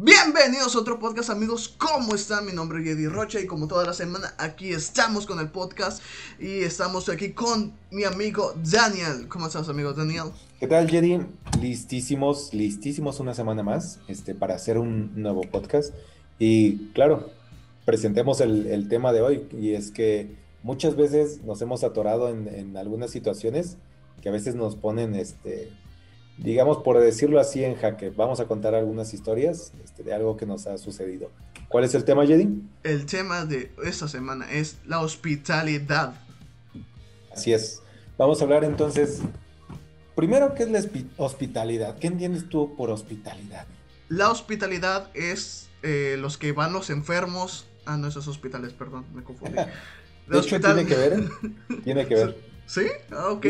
Bienvenidos a otro podcast amigos, ¿cómo están? Mi nombre es Eddie Rocha y como toda la semana aquí estamos con el podcast y estamos aquí con mi amigo Daniel. ¿Cómo estás amigo Daniel? ¿Qué tal Jerry? Listísimos, listísimos una semana más este, para hacer un nuevo podcast y claro, presentemos el, tema de hoy y es que muchas veces nos hemos atorado en, en algunas situaciones que a veces nos ponen este, digamos, por decirlo así, en jaque. Vamos a contar algunas historias este, de algo que nos ha sucedido. ¿Cuál es el tema, Jedi? El tema de esta semana es la hospitalidad. Así es. Vamos a hablar entonces, primero, ¿qué es la hospitalidad? ¿Qué entiendes tú por hospitalidad? La hospitalidad es eh, los que van los enfermos. Ah, no, esos hospitales, perdón, me confundí. de hecho, tiene que ver. Tiene que ver. ¿Sí? Ah, ok.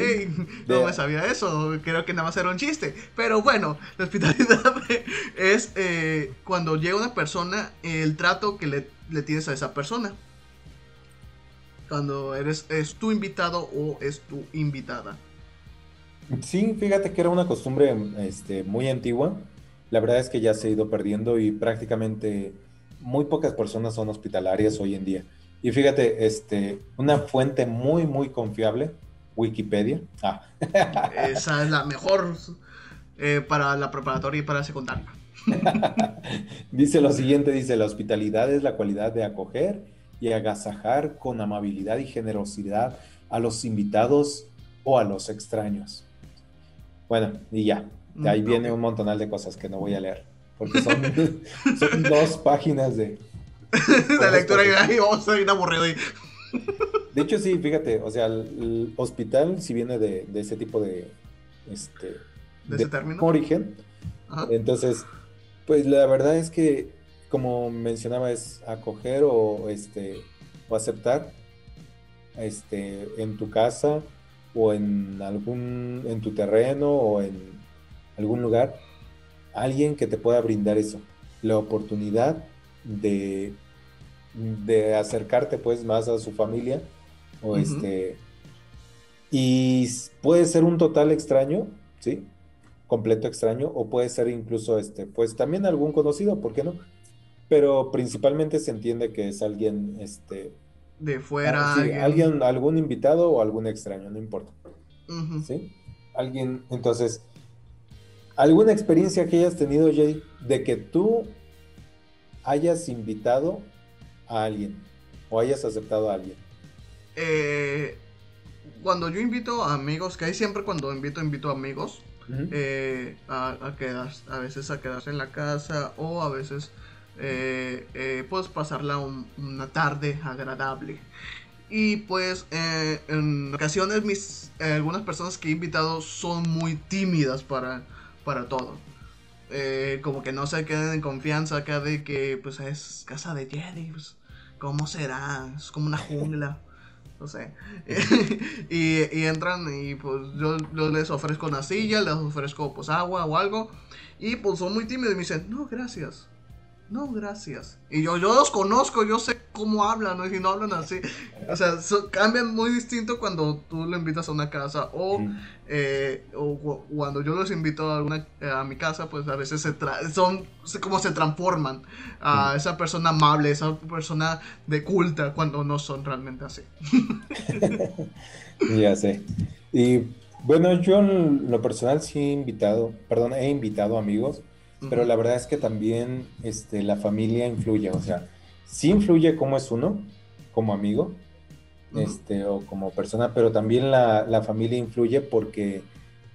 No me sabía eso. Creo que nada más era un chiste. Pero bueno, la hospitalidad es eh, cuando llega una persona, el trato que le, tienes a esa persona. Cuando eres es tu invitado o es tu invitada. Sí, fíjate que era una costumbre este, muy antigua. La verdad es que ya se ha ido perdiendo y prácticamente muy pocas personas son hospitalarias hoy en día. Y fíjate, este, una fuente muy, muy confiable Wikipedia. Ah. Esa es la mejor eh, para la preparatoria y para la secundaria. dice lo siguiente, dice, la hospitalidad es la cualidad de acoger y agasajar con amabilidad y generosidad a los invitados o a los extraños. Bueno, y ya, de ahí mm, viene un montonal de cosas que no voy a leer, porque son, dos páginas de... lectura y vamos a ir aburrido. De hecho, sí, fíjate, o sea, el, hospital si viene de, ese tipo de, este, de, ese término? origen. Entonces, pues la verdad es que, como mencionaba, es acoger o, este, o aceptar este, en tu casa o en algún, en tu terreno o en algún lugar, alguien que te pueda brindar eso, la oportunidad de de acercarte pues más a su familia o este y puede ser un total extraño, ¿sí? Completo extraño o puede ser incluso este pues también algún conocido, ¿por qué no? Pero principalmente se entiende que es alguien este de fuera, ah, alguien... algún invitado o algún extraño, no importa. ¿Sí? Alguien, entonces, ¿alguna experiencia que hayas tenido, Jay, de que tú hayas invitado a alguien o hayas aceptado a alguien? Eh, cuando yo invito a amigos, que hay siempre cuando invito, invito a amigos eh, a, a, a veces a quedarse en la casa o a veces eh, puedes pasarla una tarde agradable. Y pues en ocasiones mis algunas personas que he invitado son muy tímidas para, para todo. como que no se queden en confianza acá de que pues es casa de Jedi, pues, ¿cómo será? Es como una jungla. No sé. y, entran y pues yo, les ofrezco una silla, les ofrezco pues agua o algo. Y pues son muy tímidos y me dicen, no, gracias. No, gracias. Y yo, yo los conozco, yo sé cómo hablan, ¿no? Y no hablan así. O sea, cambian muy distinto cuando tú le invitas a una casa o, eh, o cuando yo los invito a, alguna, a mi casa, pues a veces se son como se transforman a esa persona amable, esa persona de culta, cuando no son realmente así. ya sé. Y bueno, yo en lo personal sí he invitado, perdón, he invitado amigos pero la verdad es que también este, la familia influye, o sea, sí influye cómo es uno, como amigo, este, o como persona, pero también la, familia influye porque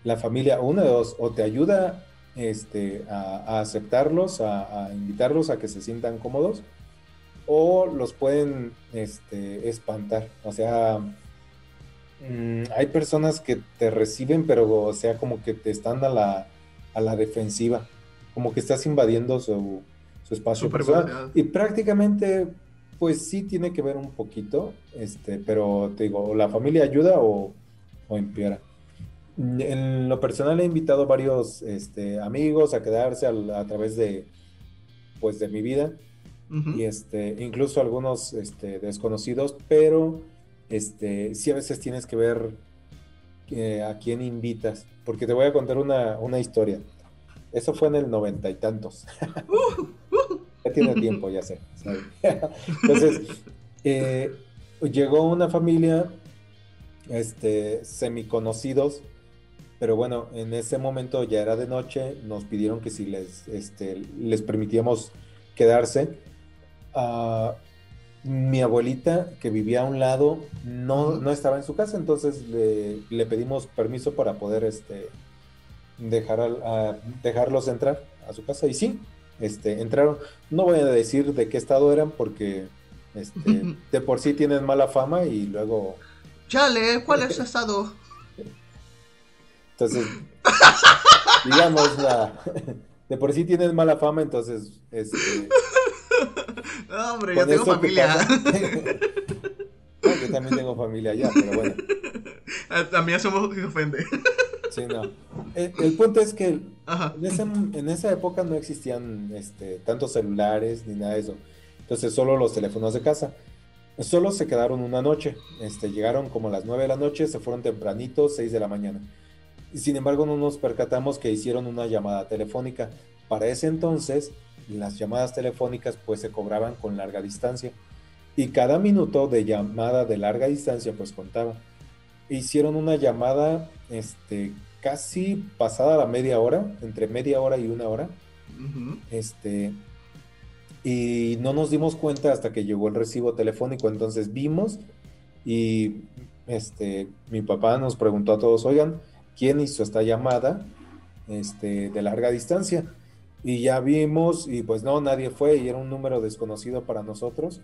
la familia, uno de dos, o te ayuda este, a, aceptarlos, a, invitarlos a que se sientan cómodos, o los pueden este, espantar. O sea, mm, hay personas que te reciben, pero o sea, como que te están a la, a la defensiva como que estás invadiendo su, espacio personal. Y prácticamente, pues sí tiene que ver un poquito, este, pero te digo, la familia ayuda o, o empeora. En lo personal he invitado varios este, amigos a quedarse a, través de, pues, de mi vida. Y este, incluso algunos este, desconocidos, pero este, sí a veces tienes que ver eh, a quién invitas, porque te voy a contar una, una historia. Eso fue en el noventa y tantos. Ya tiene tiempo, ya sé. Entonces, eh, llegó una familia, este, semiconocidos, pero bueno, en ese momento ya era de noche, nos pidieron que si les, este, les permitíamos quedarse. Uh, mi abuelita, que vivía a un lado, no, no estaba en su casa, entonces le, le pedimos permiso para poder este, dejar a, dejarlos entrar a su casa. Y sí, este, entraron. No voy a decir de qué estado eran porque este, de por sí tienen mala fama y luego... Chale, ¿cuál es estado? Entonces, digamos, la, de por sí tienen mala fama, entonces... Este, no, hombre, yo tengo familia. yo también tengo familia allá, pero bueno. También somos se ofende. Sí, no. El, punto es que en, esa época no existían este, tantos celulares ni nada de eso. Entonces, solo los teléfonos de casa. Solo se quedaron una noche. Este, llegaron como a las 9 de la noche, se fueron tempranito, 6 de la mañana. Sin embargo, no nos percatamos que hicieron una llamada telefónica. Para ese entonces, las llamadas telefónicas pues se cobraban con larga distancia y cada minuto de llamada de larga distancia pues contaba. Hicieron una llamada este, casi pasada la media hora, entre media hora y una hora. Este, y no nos dimos cuenta hasta que llegó el recibo telefónico, entonces vimos y este, mi papá nos preguntó a todos, oigan, ¿quién hizo esta llamada este, de larga distancia? Y ya vimos, y pues no, nadie fue, y era un número desconocido para nosotros.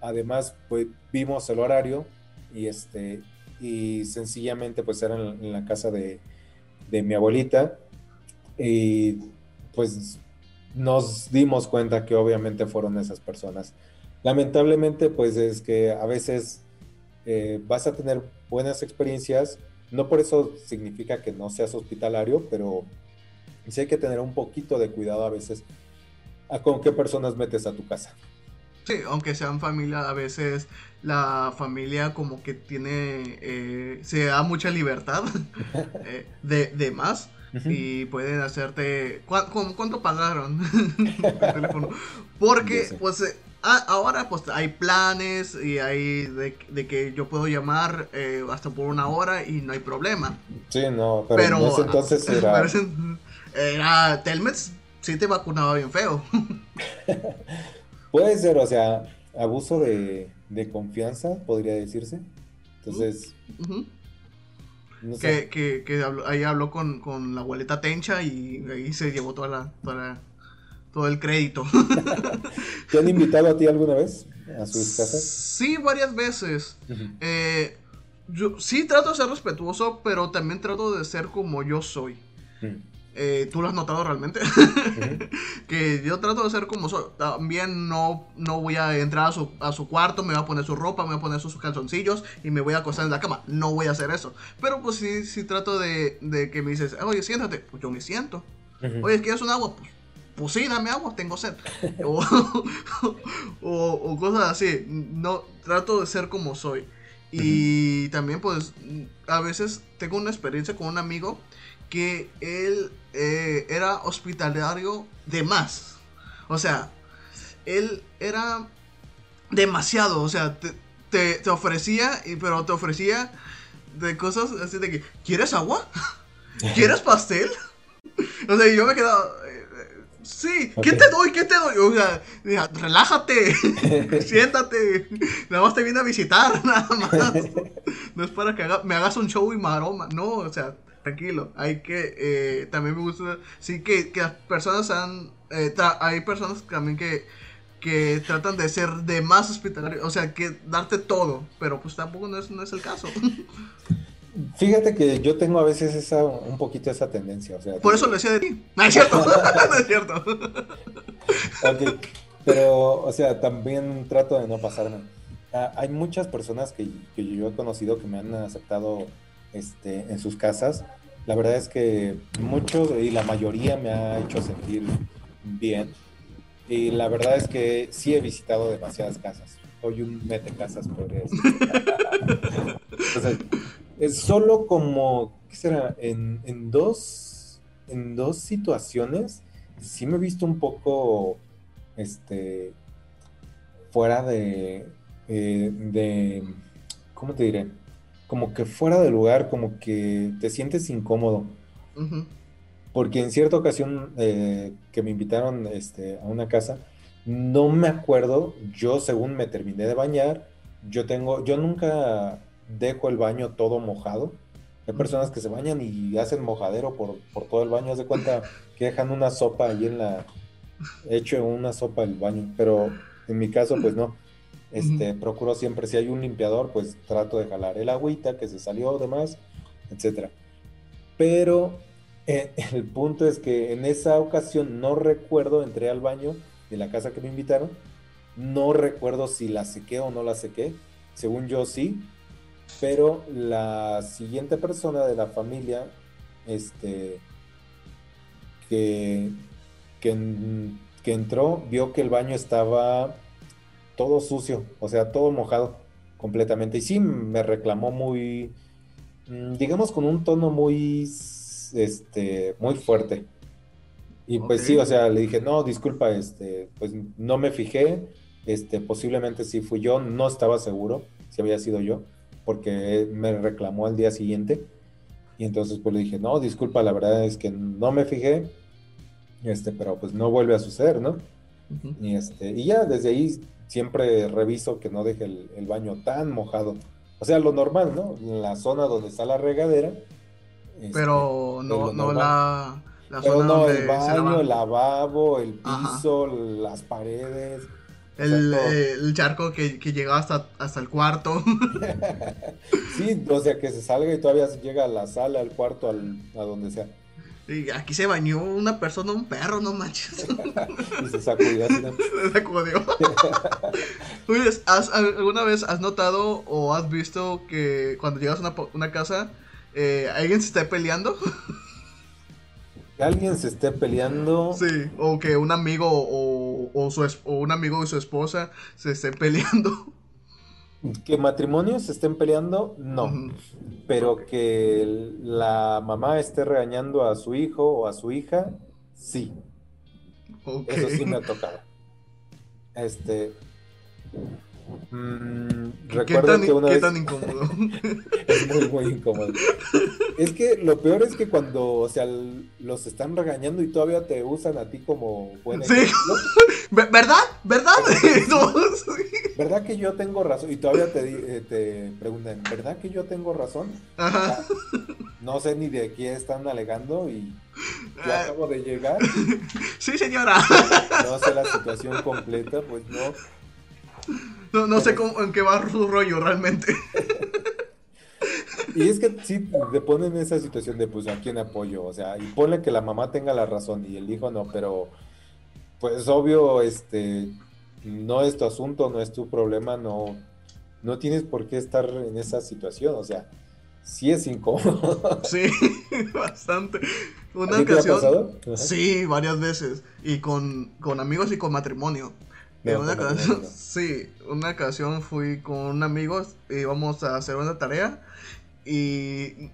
Además, pues vimos el horario y este, y sencillamente pues era en, la casa de, de, mi abuelita. Y pues nos dimos cuenta que obviamente fueron esas personas. Lamentablemente, pues es que a veces eh, vas a tener buenas experiencias. No por eso significa que no seas hospitalario, pero sí hay que tener un poquito de cuidado a veces a con qué personas metes a tu casa. Sí, aunque sean familia, a veces la familia como que tiene, eh, se da mucha libertad eh, de, de, más y pueden hacerte, ¿cuánto pagaron el teléfono? Porque pues eh, ahora pues hay planes y hay de, que yo puedo llamar hasta por una hora y no hay problema. Sí, no, pero, en ese entonces era... Era Telmex, sí te vacunaba bien feo. Puede ser, o sea, abuso de, confianza, podría decirse. Entonces. que, ahí habló con, la abuelita Tencha y ahí se llevó toda la, todo el crédito. ¿Te han invitado a ti alguna vez a sus casas? Sí, varias veces. Eh, yo sí trato de ser respetuoso, pero también trato de ser como yo soy. Eh, tú lo has notado realmente. que yo trato de ser como soy. También no, no voy a entrar a su, a su, cuarto, me voy a poner su ropa, me voy a poner sus calzoncillos y me voy a acostar en la cama. No voy a hacer eso. Pero pues sí, sí trato de, de que me dices, oye, siéntate. Pues yo me siento. Oye, ¿quieres un agua? Pues, pues sí, dame agua, tengo sed. o, o, cosas así. No, trato de ser como soy. Y también pues a veces tengo una experiencia con un amigo que él eh, era hospitalario de más. O sea, él era demasiado, o sea, te, ofrecía, pero te ofrecía de cosas así de que, ¿quieres agua? ¿Quieres pastel? O sea, yo me quedaba, sí, ¿qué te doy? ¿Qué te doy? O sea, relájate, siéntate, nada más te vine a visitar, nada más. No es para que me hagas un show y maroma, no, o sea, tranquilo. Hay que, eh, también me gusta, sí que, que las personas han, eh, hay personas también que, que tratan de ser de más hospitalario, o sea, que darte todo, pero pues tampoco no es, no es el caso. Fíjate que yo tengo a veces esa, un poquito esa tendencia, o sea. Por eso lo decía de ti. No es cierto, no es cierto. Pero, o sea, también trato de no pasarme. Ah, hay muchas personas que, que yo he conocido que me han aceptado este, en sus casas. La verdad es que muchos y la mayoría me ha hecho sentir bien. Y la verdad es que sí he visitado demasiadas casas. Soy un mete casas, podría decir. es solo como, ¿qué será? En, en, dos, en dos situaciones sí me he visto un poco este, fuera de, eh, de, ¿cómo te diré? Como que fuera de lugar, como que te sientes incómodo. Porque en cierta ocasión eh, que me invitaron este, a una casa, no me acuerdo, yo según me terminé de bañar, yo tengo, yo nunca dejo el baño todo mojado. Hay personas que se bañan y hacen mojadero por, por todo el baño. Haz de cuenta que dejan una sopa ahí en la. hecho una sopa el baño. Pero en mi caso, pues no. Este, procuro siempre, si hay un limpiador, pues trato de jalar el agüita que se salió, demás, etcétera. Pero eh, el punto es que en esa ocasión no recuerdo, entré al baño de la casa que me invitaron, no recuerdo si la sequé o no la sequé, según yo sí, pero la siguiente persona de la familia, este, que, que, entró, vio que el baño estaba todo sucio, o sea, todo mojado completamente. Y sí, me reclamó muy, mm, digamos, con un tono muy, este, muy fuerte. Y pues sí, o sea, le dije, no, disculpa, este, pues no me fijé, este, posiblemente sí fui yo, no estaba seguro si había sido yo porque me reclamó al día siguiente. Y entonces pues le dije, no, disculpa, la verdad es que no me fijé, este, pero pues no vuelve a suceder, ¿no? y, este, y ya desde ahí siempre reviso que no deje el, baño tan mojado. O sea, lo normal, ¿no? La zona donde está la regadera. Este, pero no, no la, la pero no, el baño, el lavabo, el piso, las paredes. El, charco que, que llegaba hasta, hasta el cuarto. sí, o sea, que se salga y todavía llega a la sala, al cuarto, al, a donde sea. Aquí se bañó una persona, un perro, no manches. y se sacudió así. Se sacudió. ¿alguna vez has notado o has visto que cuando llegas a una, una casa, eh, alguien se está peleando? alguien se esté peleando. Sí, o que un amigo o, su, un amigo y su esposa se estén peleando. Que matrimonios se estén peleando, no. Pero que la mamá esté regañando a su hijo o a su hija, sí. Eso sí me ha tocado. Este, Mm, recuerdo que una ¿qué tan incómodo? es muy, muy incómodo. Es que lo peor es que cuando, o sea, los están regañando y todavía te usan a ti como buen Sí. ¿Verdad? ¿Verdad? ¿Verdad que yo tengo razón? Y todavía te, eh, te preguntan, ¿verdad que yo tengo razón? Ajá. no sé ni de qué están alegando y yo ah. acabo de llegar. Sí, señora. No sé la situación completa, pues no. No, no sé cómo, en qué va su rollo realmente. Y es que sí, te ponen en esa situación de, pues, ¿a quién apoyo? O sea, y ponle que la mamá tenga la razón y el hijo no, pero, pues, obvio, este, no es tu asunto, no es tu problema, no, no tienes por qué estar en esa situación, o sea, sí es incómodo. Sí, bastante. Una ocasión. Te ha pasado? Sí, varias veces. Y con, con amigos y con matrimonio una sí, una ocasión fui con un amigo, íbamos a hacer una tarea y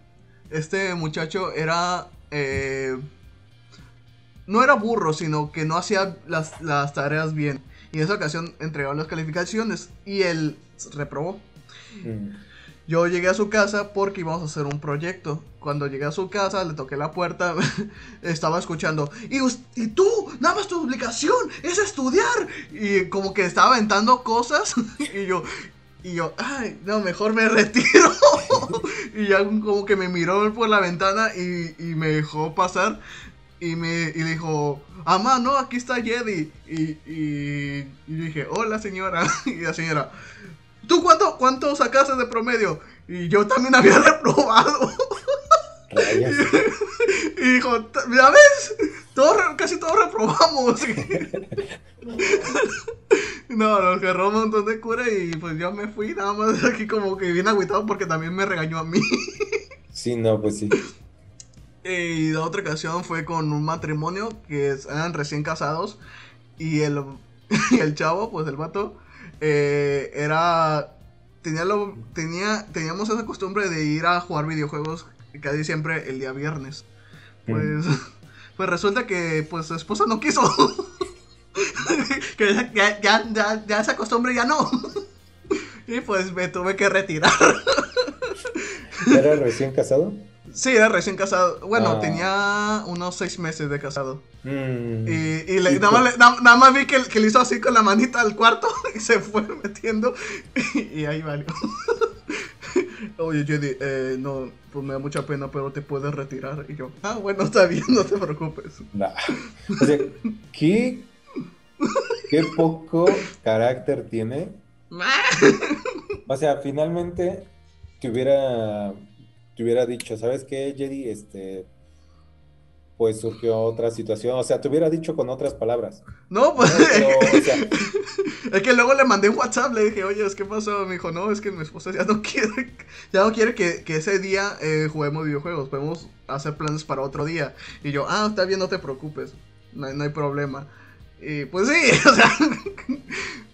este muchacho era... Eh, no era burro, sino que no hacía las, tareas bien. Y en esa ocasión entregó las calificaciones y él reprobó. Mm. Yo llegué a su casa porque íbamos a hacer un proyecto. Cuando llegué a su casa, le toqué la puerta, estaba escuchando, y, y tú, nada más tu obligación es estudiar. Y como que estaba aventando cosas, y yo, y yo, ay, no, mejor me retiro. y ya como que me miró por la ventana y, me dejó pasar. Y me y dijo, Amá, no, aquí está Jedi. Y, y, y dije, hola señora. y la señora, ¿Tú cuánto, cuánto sacaste de promedio? Y yo también había reprobado. y, dijo, ¿ya ves? casi todos reprobamos. no, nos agarró un montón de cura y pues yo me fui nada más aquí como que bien agüitado porque también me regañó a mí. sí, no, pues sí. Y la otra ocasión fue con un matrimonio que eran recién casados y el, y el chavo, pues el vato, eh, era tenía lo tenía teníamos esa costumbre de ir a jugar videojuegos casi siempre el día viernes. Pues pues resulta que pues su esposa no quiso. que ya, ya, ya, ya esa costumbre ya no. y pues me tuve que retirar. ¿Era recién casado? Sí, era recién casado. Bueno, ah. tenía unos seis meses de casado. Mm. Y, nada, más, vi que, que, le hizo así con la manita al cuarto y se fue metiendo. Y, ahí valió. Oye, Judy, eh, no, pues me da mucha pena, pero te puedes retirar. Y yo, ah, bueno, está bien, no te preocupes. O sea, ¿qué, qué poco carácter tiene. o sea, finalmente te hubiera te hubiera dicho, ¿sabes qué, Jedi? Este, pues surgió otra situación, o sea, te hubiera dicho con otras palabras. No, pues, es que luego le mandé un WhatsApp, le dije, oye, ¿qué pasó? Me dijo, no, es que mi esposa ya no quiere, ya no quiere que, ese día eh, juguemos videojuegos, podemos hacer planes para otro día. Y yo, ah, está bien, no te preocupes, no, no hay problema. Y pues sí, o sea,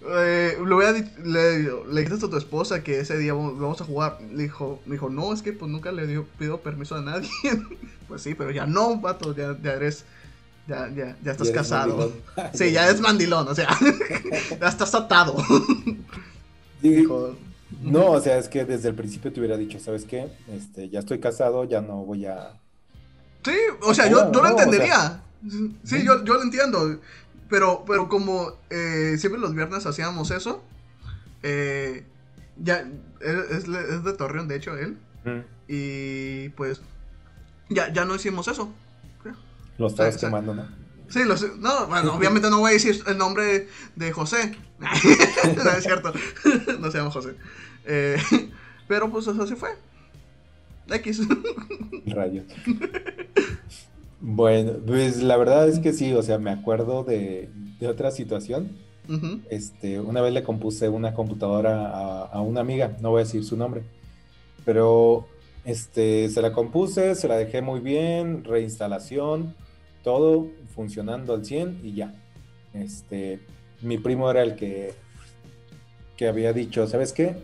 eh, le, voy a, le, le dijiste a tu esposa que ese día vamos a jugar. Le dijo, me dijo, no, es que pues nunca le dio, pido permiso a nadie. pues sí, pero ya no, vato, ya, ya eres, ya, ya, ya estás casado. sí, ya es mandilón, o sea, ya estás atado. dijo, no, o sea, es que desde el principio te hubiera dicho, ¿sabes qué? Este, ya estoy casado, ya no voy a... Sí, o sea, yo, yo lo entendería. sí, yo, yo lo entiendo. Pero, pero como eh, siempre los viernes hacíamos eso, eh, ya es, de Torreón, de hecho, él. Y pues ya, ya no hicimos eso. Lo estabas quemando, ¿no? Sí, no, bueno, obviamente no voy a decir el nombre de José. no es cierto, no se llama José. Eh, pero pues eso sí fue. X. Rayos. Bueno, pues la verdad es que sí, o sea, me acuerdo de, otra situación. este, una vez le compuse una computadora a, una amiga, no voy a decir su nombre, pero este, se la compuse, se la dejé muy bien, reinstalación, todo funcionando al 100 y ya. Este, mi primo era el que, que había dicho, ¿sabes qué?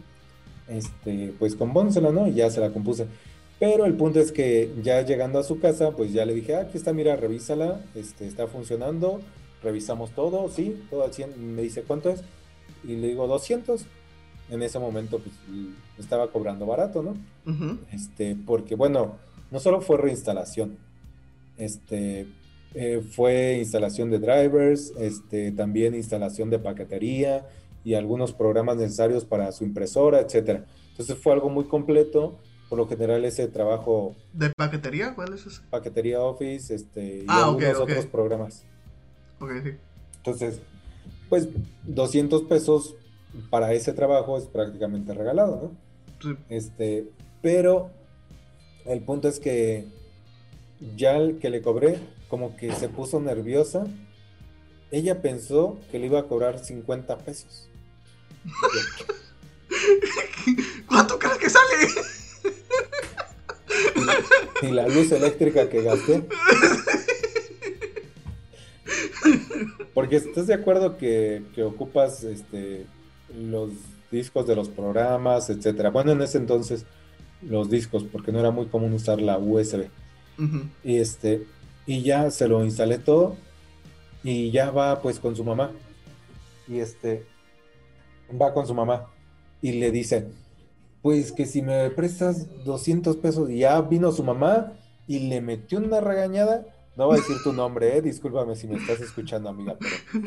Este, pues compónsela, ¿no? Y ya se la compuse. Pero el punto es que ya llegando a su casa, pues ya le dije, ah, aquí está, mira, revísala, este, está funcionando, revisamos todo, sí, todo al 100. Me dice, ¿cuánto es? Y le digo, 200. En ese momento, pues, estaba cobrando barato, ¿no? Este, porque, bueno, no solo fue reinstalación, este, eh, fue instalación de drivers, este, también instalación de paquetería y algunos programas necesarios para su impresora, etcétera. Entonces fue algo muy completo por lo general ese trabajo... ¿De paquetería? ¿Cuál es ese? Paquetería Office este, y ah, algunos otros programas. Ok, sí. Entonces, pues 200 pesos para ese trabajo es prácticamente regalado, ¿no? Sí. Este, pero el punto es que ya el que le cobré, como que se puso nerviosa. Ella pensó que le iba a cobrar 50 pesos. ¿Cuánto crees que sale? y la luz eléctrica que gasté. Porque estás de acuerdo que, ocupas este, los discos de los programas, etcétera. Bueno, en ese entonces los discos, porque no era muy común usar la USB. Y este, y ya se lo instalé todo y ya va pues con su mamá. Y este, va con su mamá y le dice, pues que si me prestas 200 pesos y ya vino su mamá y le metió una regañada, no voy a decir tu nombre, eh, discúlpame si me estás escuchando, amiga,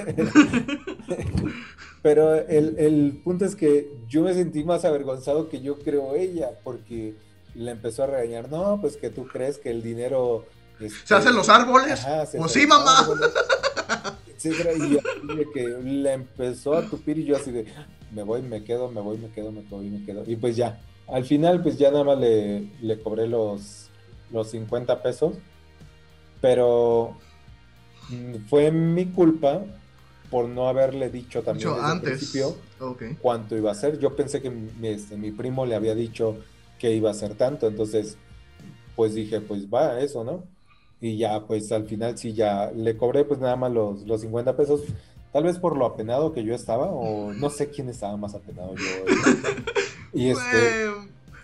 pero, pero el, el, punto es que yo me sentí más avergonzado que yo creo ella, porque le empezó a regañar, no, pues que tú crees que el dinero... Este, ¿Se hacen los árboles? pues sí, mamá. y yo, que le empezó a tupir y yo así de, me voy, me quedo, me voy, me quedo, me voy, me quedo. Y pues ya, al final pues ya nada más le, le cobré los, los 50 pesos, pero mm, fue mi culpa por no haberle dicho también desde antes. el principio cuánto iba a ser. Yo pensé que mi, este, mi primo le había dicho que iba a ser tanto, entonces pues dije, pues va, eso, ¿no? Y ya, pues al final sí, ya le cobré pues nada más los, los 50 pesos, Tal vez por lo apenado que yo estaba, o no sé quién estaba más apenado yo. y este.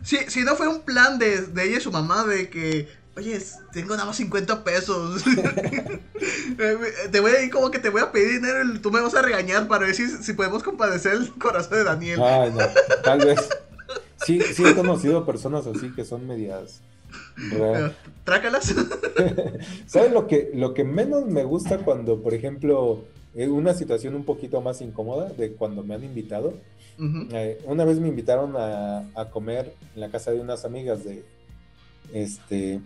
si, si no fue un plan de, ella y su mamá de que oye, tengo nada más 50 pesos. Eh, te voy a ir como que te voy a pedir dinero y tú me vas a regañar para ver si, si podemos compadecer el corazón de Daniel. Ay, no, tal vez. Sí, sí he conocido personas así que son medias. Trácalas. ¿Sabes lo que, lo que menos me gusta cuando, por ejemplo, una situación un poquito más incómoda de cuando me han invitado? Eh, una vez me invitaron a, a, comer en la casa de unas amigas de, este,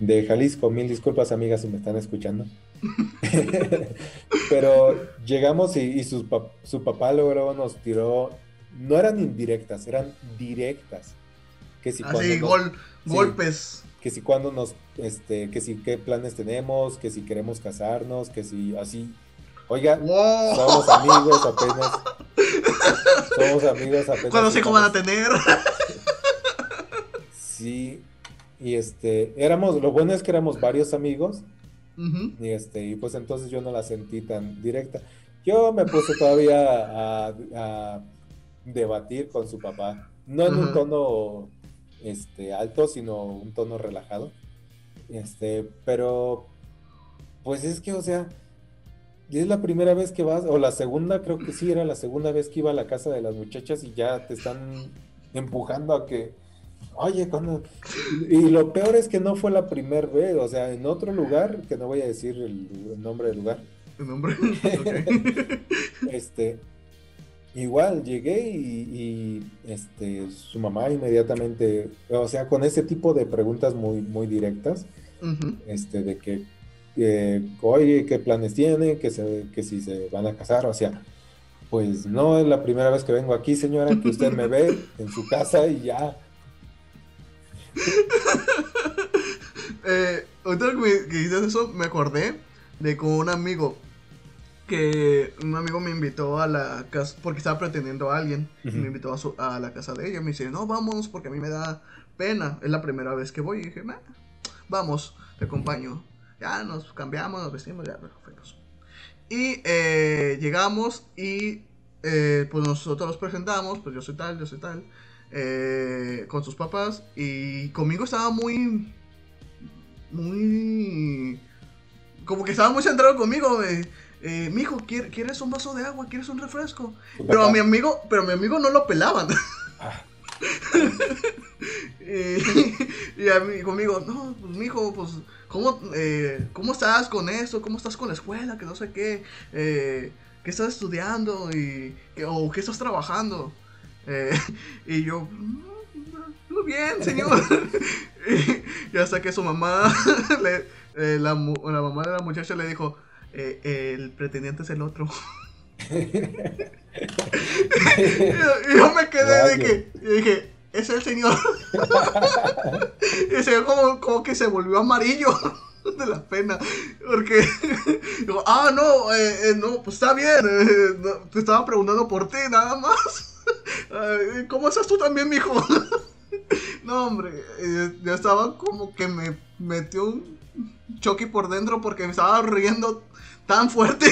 de Jalisco. Mil disculpas, amigas, si me están escuchando. Pero llegamos y, su, papá luego nos tiró, no eran indirectas, eran directas. Que si Así, golpes. Que si cuando nos, este, que si qué planes tenemos, que si queremos casarnos, que si así. Oiga, somos amigos apenas. Somos amigos apenas. ¿Cuándo sé cómo van a tener? Sí, y este, éramos, lo bueno es que éramos varios amigos. Y este, y pues entonces yo no la sentí tan directa. Yo me puse todavía a, debatir con su papá. No en un tono este, alto, sino un tono relajado. Este, pero pues es que, o sea, es la primera vez que vas, o la segunda, creo que sí, era la segunda vez que iba a la casa de las muchachas y ya te están empujando a que Oye, cuando... Y lo peor es que no fue la primera vez, o sea, en otro lugar, que no voy a decir el, nombre del lugar. ¿El nombre? este, igual llegué y, este, su mamá inmediatamente, o sea, con ese tipo de preguntas muy, muy directas, este, de que, oye, ¿qué planes tienen? Que, se, que si se van a casar, o sea, pues no es la primera vez que vengo aquí, señora, que usted me ve en su casa y ya. Eh, ahorita que, dices eso, me acordé de con un amigo que un amigo me invitó a la casa porque estaba pretendiendo a alguien me invitó a, la casa de ella me dice no vamos porque a mí me da pena es la primera vez que voy y dije vamos te acompaño ya nos cambiamos nos vestimos ya perfecto y eh, llegamos y eh, pues nosotros nos presentamos pues yo soy tal yo soy tal eh, con sus papás y conmigo estaba muy, muy, como que estaba muy centrado conmigo. Eh, mijo, ¿quieres un vaso de agua? ¿Quieres un refresco? Pero a mi amigo, pero a mi amigo no lo pelaban. Ah. y, a mí, conmigo, no, pues mijo, pues, ¿cómo, eh, ¿cómo estás con esto? ¿Cómo estás con la escuela? Que no sé qué. Eh, ¿Qué estás estudiando? Y, ¿O qué estás trabajando? Eh, y yo, muy bien, señor. y, hasta que su mamá, eh, la, mamá de la muchacha le dijo, el pretendiente es el otro. y, yo, me quedé de que, y dije, es el señor. ve como, que se volvió amarillo de la pena. Porque digo, ah, no, no, pues está bien. te estaba preguntando por ti, nada más. ¿Cómo estás tú también, mijo? no, hombre, eh, ya estaba como que me metió un choque por dentro porque me estaba riendo tan fuerte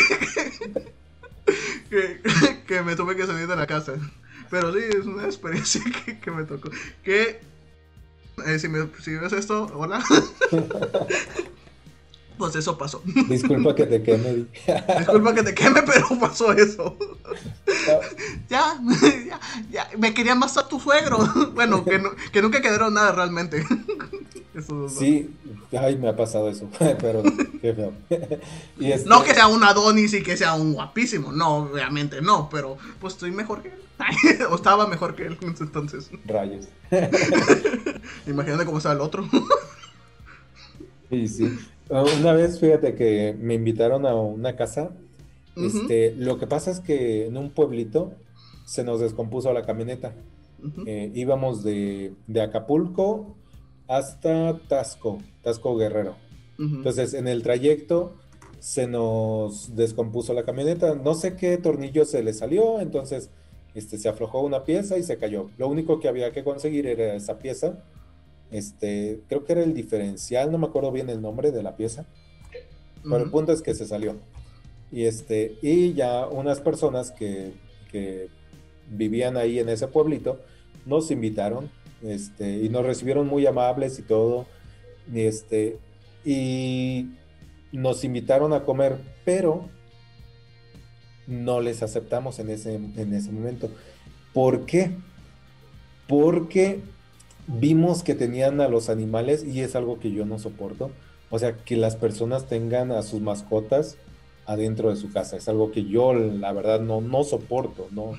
que, me tuve que salir de la casa. Pero sí, es una experiencia que, me tocó. Que, eh, si, me, si ves esto, hola. pues eso pasó. Disculpa que te queme. Disculpa que te queme, pero pasó eso. ya, ya, ya, me quería más a tu suegro. Bueno, que, que nunca quedaron nada realmente. Sí, ay, me ha pasado eso, pero qué feo. Este no que sea un Adonis y que sea un guapísimo, no, obviamente no, pero pues estoy mejor que él. o estaba mejor que él entonces. Rayos. Imagínate cómo estaba el otro. sí, sí. Una vez, fíjate que me invitaron a una casa. Este, lo que pasa es que en un pueblito se nos descompuso la camioneta. Eh, íbamos de, Acapulco hasta Tasco, Tasco Guerrero. Entonces, en el trayecto se nos descompuso la camioneta. No sé qué tornillo se le salió, entonces este, se aflojó una pieza y se cayó. Lo único que había que conseguir era esa pieza este, creo que era el diferencial, no me acuerdo bien el nombre de la pieza, pero el punto es que se salió. Y, este, y ya unas personas que, que vivían ahí en ese pueblito nos invitaron este, y nos recibieron muy amables y todo. este, y nos invitaron a comer, pero no les aceptamos en ese, en ese momento. ¿Por qué? Porque vimos que tenían a los animales y es algo que yo no soporto. O sea, que las personas tengan a sus mascotas adentro de su casa. Es algo que yo, la verdad, no, no soporto, ¿no?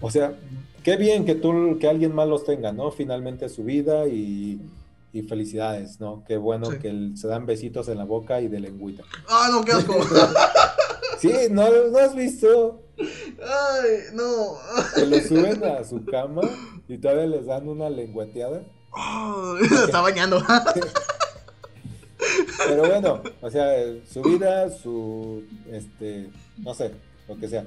O sea, qué bien que tú, que alguien más los tenga, ¿no? Finalmente su vida y, felicidades, ¿no? Qué bueno que se dan besitos en la boca y de lengüita. Ah, no, qué asco. sí, ¿no, ¿no has visto? Ay, no. Que lo suben a su cama y todavía les dan una lengüeteada. Oh, está bañando. Pero bueno, o sea, su vida, su, este, no sé, lo que sea.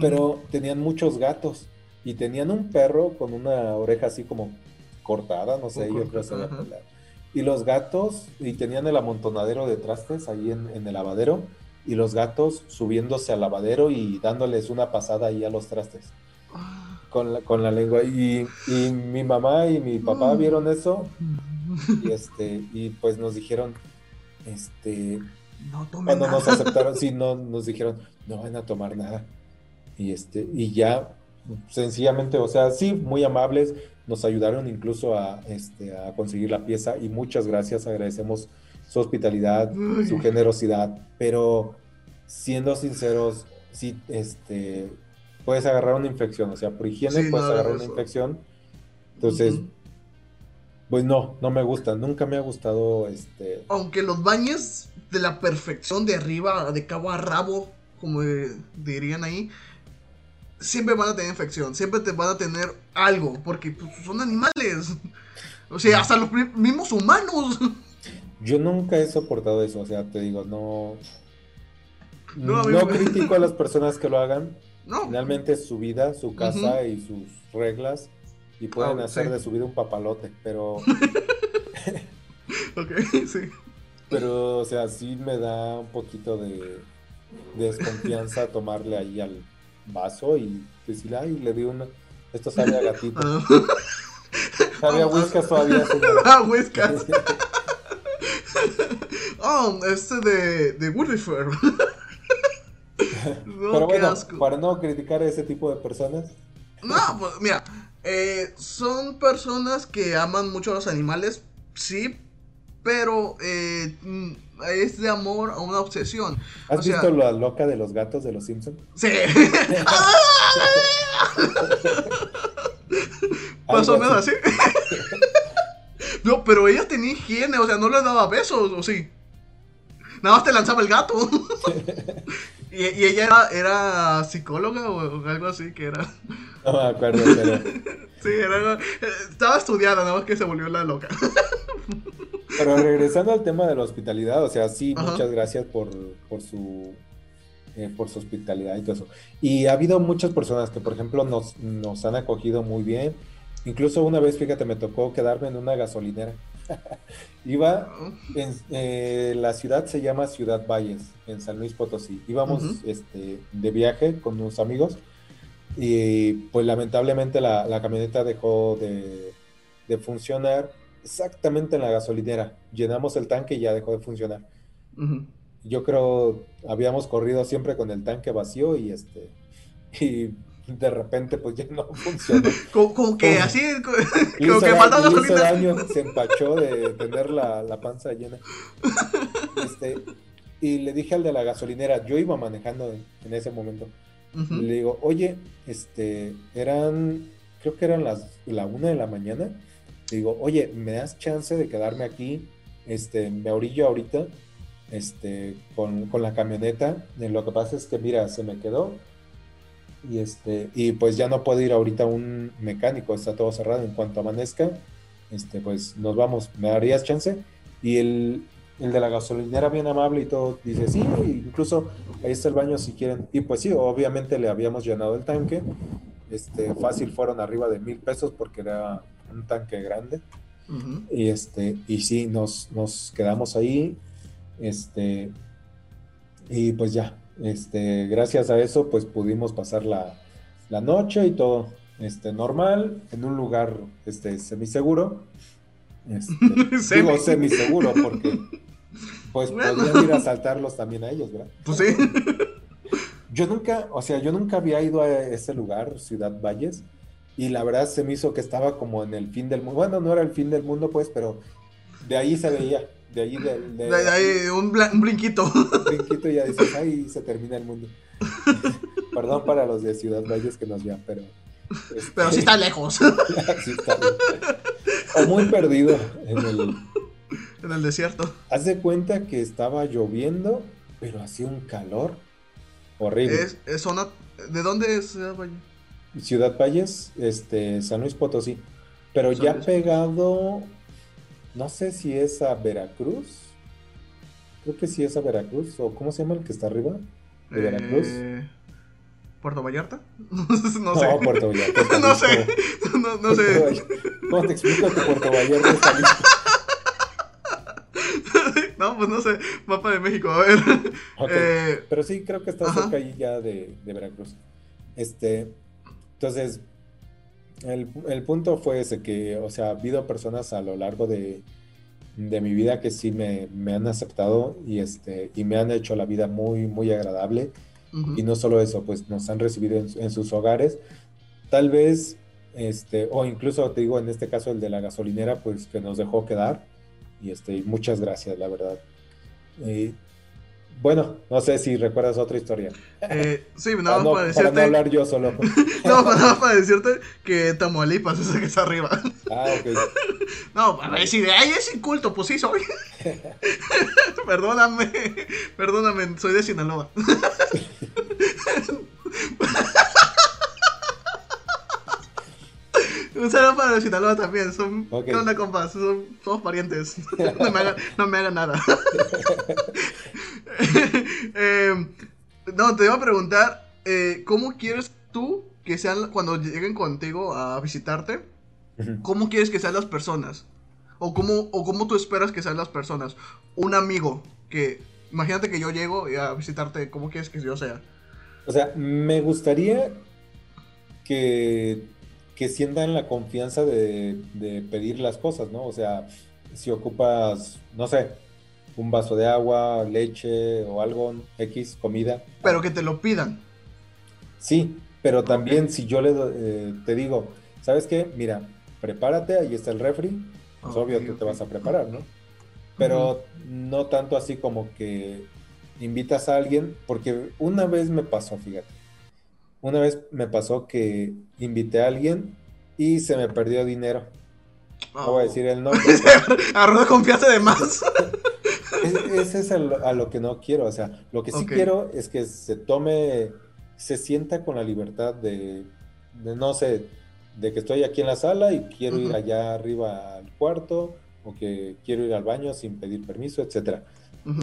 Pero tenían muchos gatos y tenían un perro con una oreja así como cortada, no sé, yo creo que se Y los gatos, y tenían el amontonadero de trastes ahí en, en, el lavadero, y los gatos subiéndose al lavadero y dándoles una pasada ahí a los trastes. Ah. Con la, con la lengua. Y, y mi mamá y mi papá mm. vieron eso y este, y pues nos dijeron, este, no cuando nos aceptaron, sí, no, nos dijeron, no van a tomar nada. Y este, y ya, sencillamente, o sea, sí, muy amables, nos ayudaron incluso a, este, a conseguir la pieza y muchas gracias, agradecemos su hospitalidad, su generosidad, pero siendo sinceros, sí, este, puedes agarrar una infección, o sea, por higiene puedes agarrar una infección. Entonces, pues no, no me gusta, nunca me ha gustado este... Aunque los bañes de la perfección de arriba, de cabo a rabo, como dirían ahí, siempre van a tener infección, siempre te van a tener algo, porque pues, son animales. O sea, hasta los mismos humanos. Yo nunca he soportado eso, o sea, te digo, no... No, critico a las personas que lo hagan. No. Finalmente es su vida, su casa y sus reglas y pueden ah, hacer de su vida un papalote, pero... ok, sí. Pero, o sea, sí me da un poquito de, desconfianza tomarle ahí al vaso y decirle, ay, le di una... Esto sabe a gatito. Ah. sabe a whiskas todavía, Ah, whiskas. oh, este de, de Woodifer. Pero bueno, para no criticar a ese tipo de personas. No, pues mira, eh, son personas que aman mucho a los animales, sí, pero eh, es de amor a una obsesión. ¿Has visto la loca de los gatos de los Simpsons? Sí. Más o menos así. no, pero ella tenía higiene, o sea, no le daba besos, ¿o sí? Nada más te lanzaba el gato. y, ella era, era psicóloga o algo así, que era... No me acuerdo, pero. sí, era, estaba estudiada, nada más que se volvió la loca. Pero regresando al tema de la hospitalidad, o sea, sí, muchas gracias por, por su. Eh, por su hospitalidad y todo eso. Y ha habido muchas personas que, por ejemplo, nos, nos han acogido muy bien. Incluso una vez, fíjate, me tocó quedarme en una gasolinera. Iba en eh, la ciudad se llama Ciudad Valles, en San Luis Potosí. Íbamos este, de viaje con unos amigos y pues lamentablemente la, la camioneta dejó de, de, funcionar exactamente en la gasolinera. Llenamos el tanque y ya dejó de funcionar. Yo creo habíamos corrido siempre con el tanque vacío y este y de repente pues ya no funcionó. Como, que así, como que falta gasolina. daño, se empachó de tener la, la panza llena. Este, y le dije al de la gasolinera, yo iba manejando en ese momento le digo, oye, este, eran, creo que eran las, la una de la mañana. Le digo, oye, ¿me das chance de quedarme aquí? Este, me orillo ahorita, este, con, la camioneta. lo que pasa es que, mira, se me quedó. Y este, y pues ya no puedo ir ahorita un mecánico, está todo cerrado. En cuanto amanezca, este, pues nos vamos. ¿Me darías chance? Y el, el de la gasolinera bien amable y todo, dice, sí, incluso ahí está el baño si quieren. Y pues sí, obviamente le habíamos llenado el tanque. Este, fácil fueron arriba de mil pesos porque era un tanque grande. Y este, y sí, nos, nos quedamos ahí. Este, y pues ya, este, gracias a eso, pues pudimos pasar la, la noche y todo este, normal, en un lugar este, semiseguro. Este, digo semi seguro porque pues podrían ir a asaltarlos también a ellos, ¿verdad? Pues sí. Yo nunca, o sea, yo nunca había ido a ese lugar, Ciudad Valles, y la verdad se me hizo que estaba como en el fin del mundo. Bueno, no era el fin del mundo, pues, pero de ahí se veía. De ahí, de, de, ahí un, un, brinquito. Un brinquito y ya dices, ahí se termina el mundo. Perdón para los de Ciudad Valles que nos vean, pero. Este, pero sí está lejos. sí está lejos. O muy perdido en el. En el desierto. Haz de cuenta que estaba lloviendo, pero hacía un calor horrible. Es, zona. ¿De dónde es Ciudad Valles? Ciudad Valles, este, San Luis Potosí. Pero ya pegado. No sé si es a Veracruz. Creo que sí es a Veracruz. ¿O cómo se llama el que está arriba? ¿De Veracruz? Eh, ¿Puerto Vallarta? no, sé. No, Puerto Vallarta. no sé. No, sé. ¿Cómo te explico que Puerto Vallarta está listo? no, pues no sé. Mapa de México, a ver. Eh, Pero sí, creo que está cerca ahí ya de, de, Veracruz. Este. Entonces, el, el, punto fue ese que, o sea, ha habido personas a lo largo de, de mi vida que sí me, me, han aceptado y, este, y me han hecho la vida muy, muy agradable y no solo eso, pues nos han recibido en, sus hogares. Tal vez, este, o incluso te digo, en este caso el de la gasolinera, pues que nos dejó quedar. Y este, muchas gracias, la verdad. Bueno, no sé si recuerdas otra historia. Eh, sí, nada más para, decirte. Para no hablar yo solo. no, nada más para decirte que Tamaulipas es el que está arriba. Ah, ok. No, para decir, ay, es inculto, pues sí soy. perdóname, perdóname, soy de Sinaloa. Un saludo para los Sinaloa también. Son, ¿Qué onda, compas? Son todos parientes. no, me hagan, nada. Em, no, te iba a preguntar, eh, ¿cómo quieres tú que sean, cuando lleguen contigo a visitarte, cómo quieres que sean las personas? ¿O cómo, ¿O cómo tú esperas que sean las personas? Un amigo que, imagínate que yo llego a visitarte, ¿cómo quieres que yo sea? O sea, me gustaría que, que sientan la confianza de, pedir las cosas, ¿no? O sea, si ocupas, no sé, un vaso de agua, leche o algo, X, comida. Pero que te lo pidan. Sí, pero también si yo le eh, te digo, ¿sabes qué? Mira, prepárate, ahí está el refri, pues obvio que te vas a preparar, ¿no? Pero no tanto así como que invitas a alguien, porque una vez me pasó, fíjate, una vez me pasó que invité a alguien y se me perdió dinero. No voy a decir el nombre. Arroz confianza de más. Ese es, a lo que no quiero. O sea, lo que sí quiero es que se tome, se sienta con la libertad de, no sé, de que estoy aquí en la sala y quiero ir allá arriba al cuarto o que quiero ir al baño sin pedir permiso, etcétera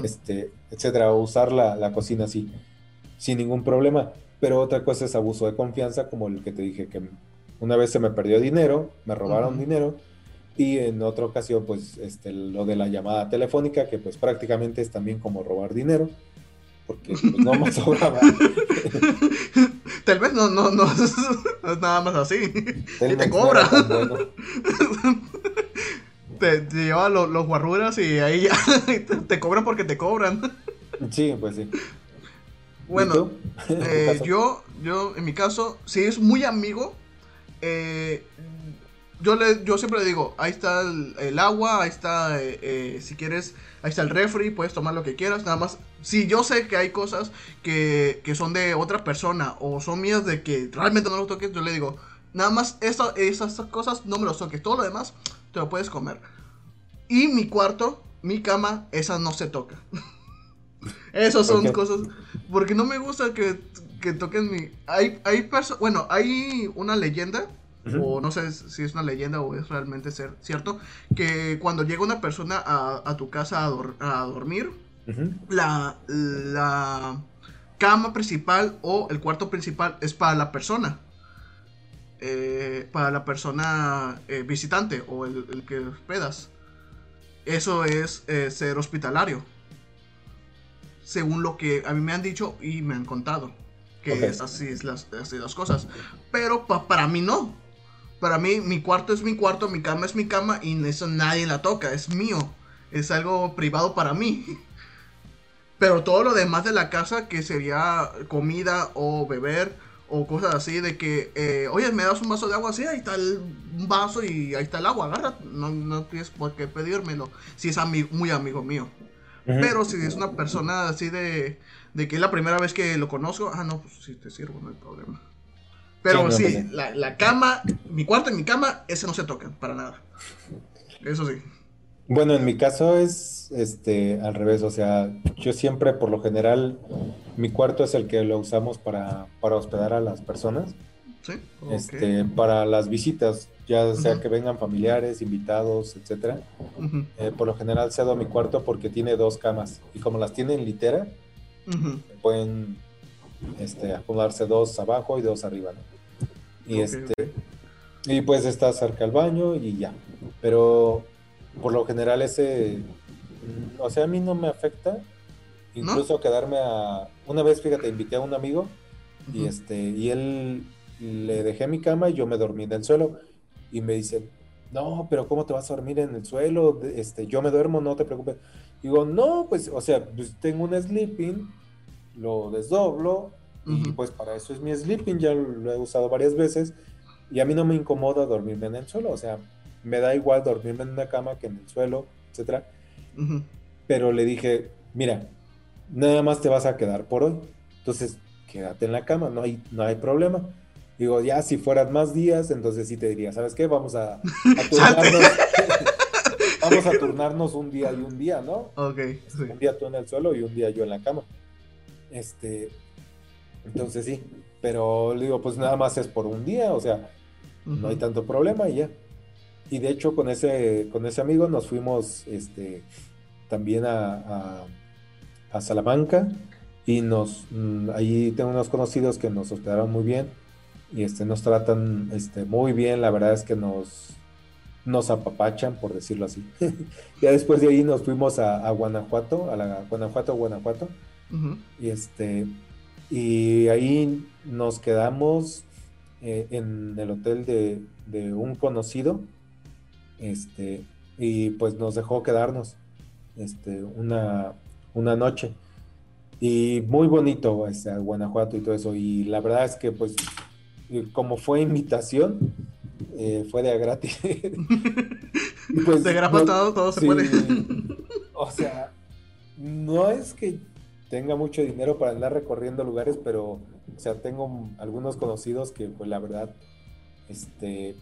este, etcétera, o usar la, cocina así, sin ningún problema. Pero otra cosa es abuso de confianza, como el que te dije que una vez se me perdió dinero, me robaron dinero, y en otra ocasión, pues, este, lo de la llamada telefónica, que pues prácticamente es también como robar dinero, porque pues, no me sobraba. Tal vez no, no, no, es nada más así. y te cobra te, lleva los, los guarruras y ahí ya te, cobran porque te cobran. Sí, pues sí. Bueno, eh, yo, yo, en mi caso, si es muy amigo, eh, yo, le, yo siempre le digo, ahí está el, agua, ahí está, eh, si quieres, ahí está el refri, puedes tomar lo que quieras, nada más. Si yo sé que hay cosas que, que son de otra persona o son mías de que realmente no lo toques, yo le digo, nada más esas cosas no me los toques, todo lo demás te lo puedes comer. Y mi cuarto, mi cama, esa no se toca. Esas son cosas. Porque no me gusta que, que toquen mi. Hay, hay Bueno, hay una leyenda. O no sé si es una leyenda o es realmente ser, cierto. Que cuando llega una persona a, tu casa a, dormir, la, la cama principal o el cuarto principal es para la persona. Eh, para la persona eh, visitante o el, que hospedas. Eso es eh, ser hospitalario. Según lo que a mí me han dicho y me han contado. Que es así, las, las cosas. Pero para mí no. para mí mi cuarto es mi cuarto, mi cama es mi cama y eso nadie la toca, es mío. Es algo privado para mí. Pero todo lo demás de la casa, que sería comida o beber o cosas así, de que, eh, oye, me das un vaso de agua así, ahí está el vaso y ahí está el agua, agarra, no, no tienes por qué pedírmelo, si es muy amigo mío. Pero si es una persona así de, de que es la primera vez que lo conozco, ah, no, pues sí te sirvo, no hay problema. Pero sí, la, la, cama, mi cuarto y mi cama, ese no se tocan, para nada. Eso sí. Bueno, en mi caso es este al revés, o sea, yo siempre por lo general mi cuarto es el que lo usamos para, para hospedar a las personas. Sí. Este, para las visitas, ya sea que vengan familiares, invitados, etcétera. Eh, por lo general cedo mi cuarto porque tiene dos camas y como las tiene en litera, pueden este, acomodarse dos abajo y dos arriba. Y este y pues está cerca al baño y ya. Pero por lo general ese, o sea, a mí no me afecta, incluso quedarme a, una vez, fíjate, invité a un amigo y este, y él le dejé mi cama y yo me dormí en el suelo y me dice, no, pero ¿cómo te vas a dormir en el suelo? Este, yo me duermo, no te preocupes. Digo, no, pues, o sea, pues tengo un sleeping, lo desdoblo y pues para eso es mi sleeping, ya lo he usado varias veces y a mí no me incomoda dormirme en el suelo, o sea, me da igual dormirme en una cama que en el suelo, etcétera. Pero le dije, mira, nada más te vas a quedar por hoy. Entonces, quédate en la cama, no hay, no hay problema. Digo, ya si fueran más días, entonces sí te diría, ¿sabes qué? Vamos a, a turnarnos. vamos a turnarnos un día y un día, ¿no? Ok. Un día tú en el suelo y un día yo en la cama. Este, entonces sí, pero le digo, pues nada más es por un día, o sea, no hay tanto problema y ya. Y de hecho con ese, con ese amigo nos fuimos este, también a, a, Salamanca y nos mm, ahí tengo unos conocidos que nos hospedaron muy bien y este, nos tratan este, muy bien, la verdad es que nos, nos apapachan, por decirlo así. ya después de ahí nos fuimos a, Guanajuato, a la Guanajuato, Guanajuato, y este, y ahí nos quedamos eh, en el hotel de, de un conocido este, y pues nos dejó quedarnos este, una, una noche. Y muy bonito este, Guanajuato y todo eso. Y la verdad es que pues como fue invitación, eh, fue de gratis. pues, de grapa todo, todo se puede. o sea, no es que tenga mucho dinero para andar recorriendo lugares, pero, o sea, tengo algunos conocidos que, pues la verdad, este,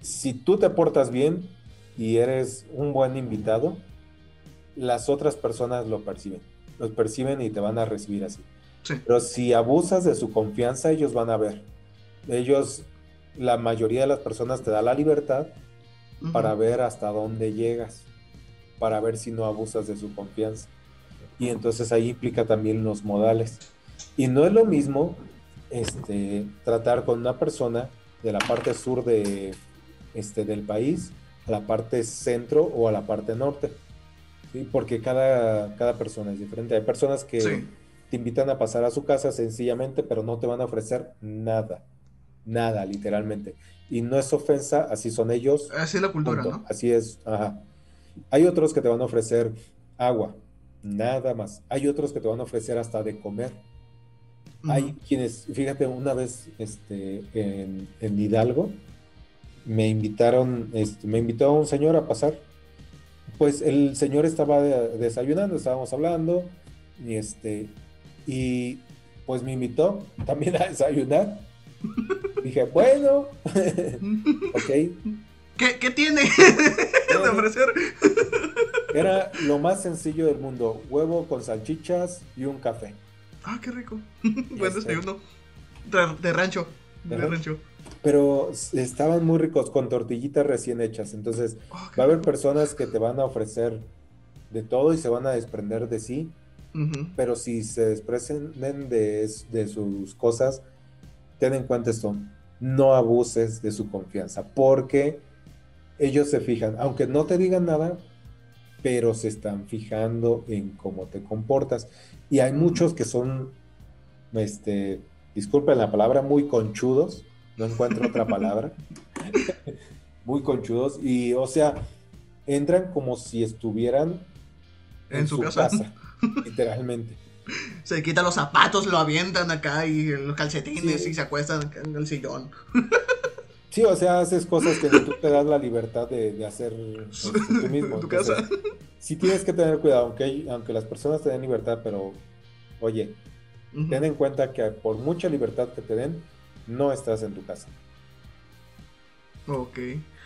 si tú te portas bien, y eres un buen invitado, las otras personas lo perciben. Los perciben y te van a recibir así. Pero si abusas de su confianza, ellos van a ver. Ellos, la mayoría de las personas te da la libertad para ver hasta dónde llegas, para ver si no abusas de su confianza. Y entonces ahí implica también los modales. Y no es lo mismo este, tratar con una persona de la parte sur de, este, del país a la parte centro o a la parte norte. ¿sí? Porque cada, cada persona es diferente. Hay personas que te invitan a pasar a su casa sencillamente, pero no te van a ofrecer nada. Nada, literalmente. Y no es ofensa, así son ellos. Así es la cultura, ¿no? Así es, ajá. Hay otros que te van a ofrecer agua, nada más. Hay otros que te van a ofrecer hasta de comer. Hay quienes, fíjate, una vez este, en, en Hidalgo, me invitaron, este, me invitó un señor a pasar. Pues el señor estaba desayunando, estábamos hablando, y este, y pues me invitó también a desayunar. Dije, bueno, ok. ¿Qué, qué tiene de ofrecer? Era lo más sencillo del mundo, huevo con salchichas y un café. Ah, qué rico. Buen desayuno. De, rancho. De, rancho pero estaban muy ricos con tortillitas recién hechas. Entonces, va a haber personas que te van a ofrecer de todo y se van a desprender de sí. Pero si se desprenden de, de, sus cosas, ten en cuenta esto: no abuses de su confianza, porque ellos se fijan, aunque no te digan nada, pero se están fijando en cómo te comportas. Y hay muchos que son, este, disculpen la palabra, muy conchudos no encuentro otra palabra. muy conchudos. Y, o sea, entran como si estuvieran en, su, casa. literalmente. Se quitan los zapatos, lo avientan acá y los calcetines y se acuestan en el sillón. Sí, o sea, haces cosas que tú te das la libertad de, hacer tú mismo. En tu casa. Sí tienes que tener cuidado, aunque, aunque las personas te den libertad, pero oye, ten en cuenta que por mucha libertad que te den, no estás en tu casa. Ok.